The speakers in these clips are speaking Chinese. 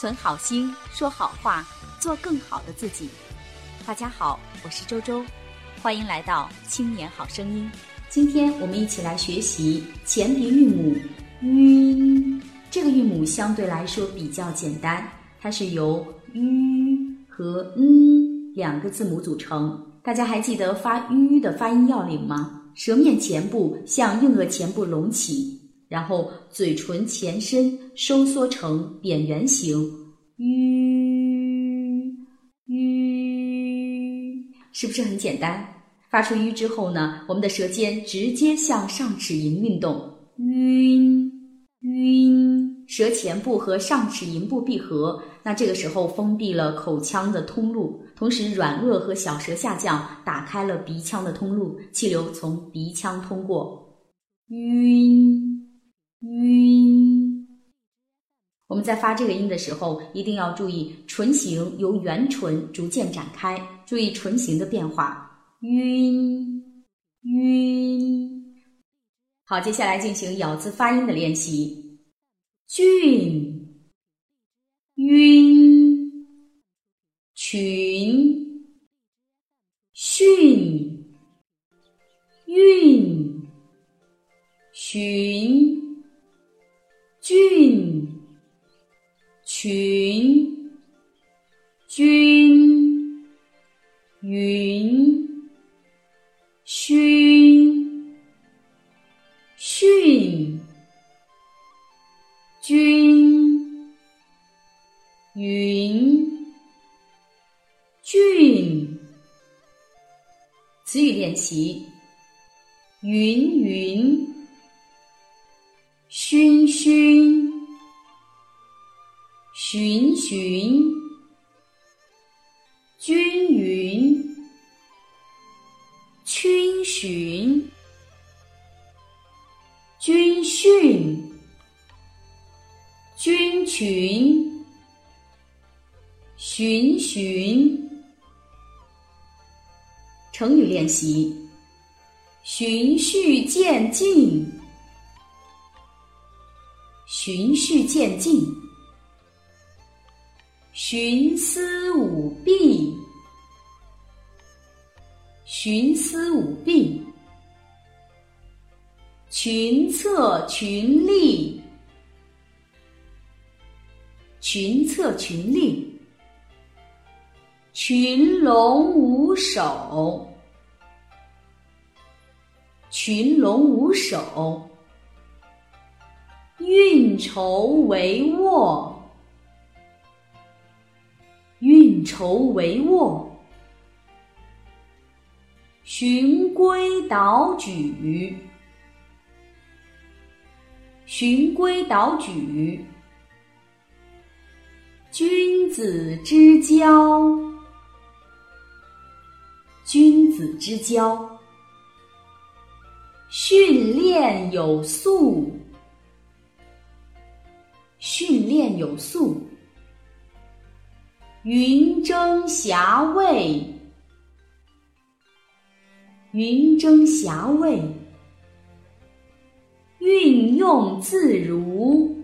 存好心，说好话，做更好的自己。大家好，我是周周，欢迎来到青年好声音。今天我们一起来学习前鼻韵母 “ü”。这个韵母相对来说比较简单，它是由 “ü” 和 “n” 两个字母组成。大家还记得发 “ü” 的发音要领吗？舌面前部向硬腭前部隆起。然后嘴唇前伸收缩成扁圆形，ü ü，是不是很简单？发出 ü 之后呢，我们的舌尖直接向上齿龈运动，晕晕，舌前部和上齿龈部闭合，那这个时候封闭了口腔的通路，同时软腭和小舌下降，打开了鼻腔的通路，气流从鼻腔通过，晕。晕。我们在发这个音的时候，一定要注意唇形由圆唇逐渐展开，注意唇形的变化。晕晕。好，接下来进行咬字发音的练习。俊晕群训运寻。俊群君云勋训君云俊词语练习：云云。熏熏，循循，均匀，群寻，军训，军群，循循。成语练习：循序渐进。循序渐进，徇私舞弊，徇私舞弊，群策群力，群策群力，群龙无首，群龙无首。运筹帷幄，运筹帷幄；循规蹈矩，循规蹈矩；君子之交，君子之交；训练有素。训练有素，云蒸霞蔚，云蒸霞蔚，运用自如，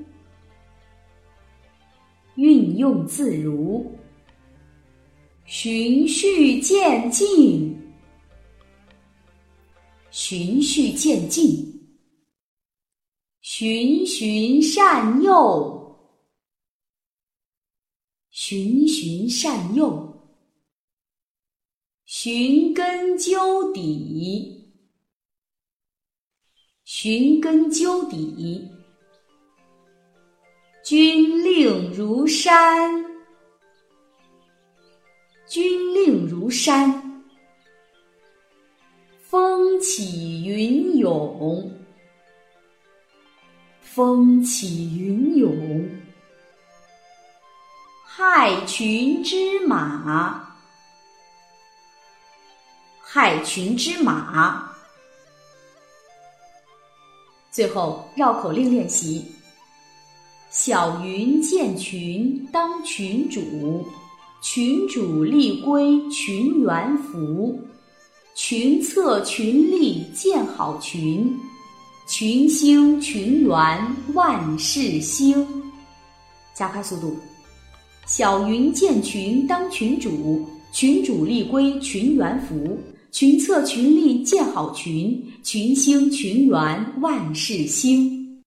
运用自如，循序渐进，循序渐进。循循善诱，循循善诱；寻根究底，寻根究底；军令如山，军令如山；风起云涌。风起云涌，害群之马，害群之马。最后绕口令练习：小云见群当群主，群主立规群员服，群策群力建好群。群星群圆万事兴，加快速度。小云建群当群主，群主立规群元福，群策群力建好群，群兴群圆万事兴。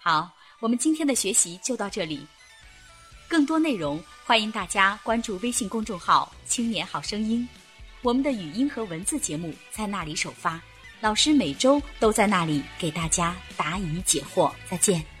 好，我们今天的学习就到这里。更多内容，欢迎大家关注微信公众号“青年好声音”，我们的语音和文字节目在那里首发，老师每周都在那里给大家答疑解惑。再见。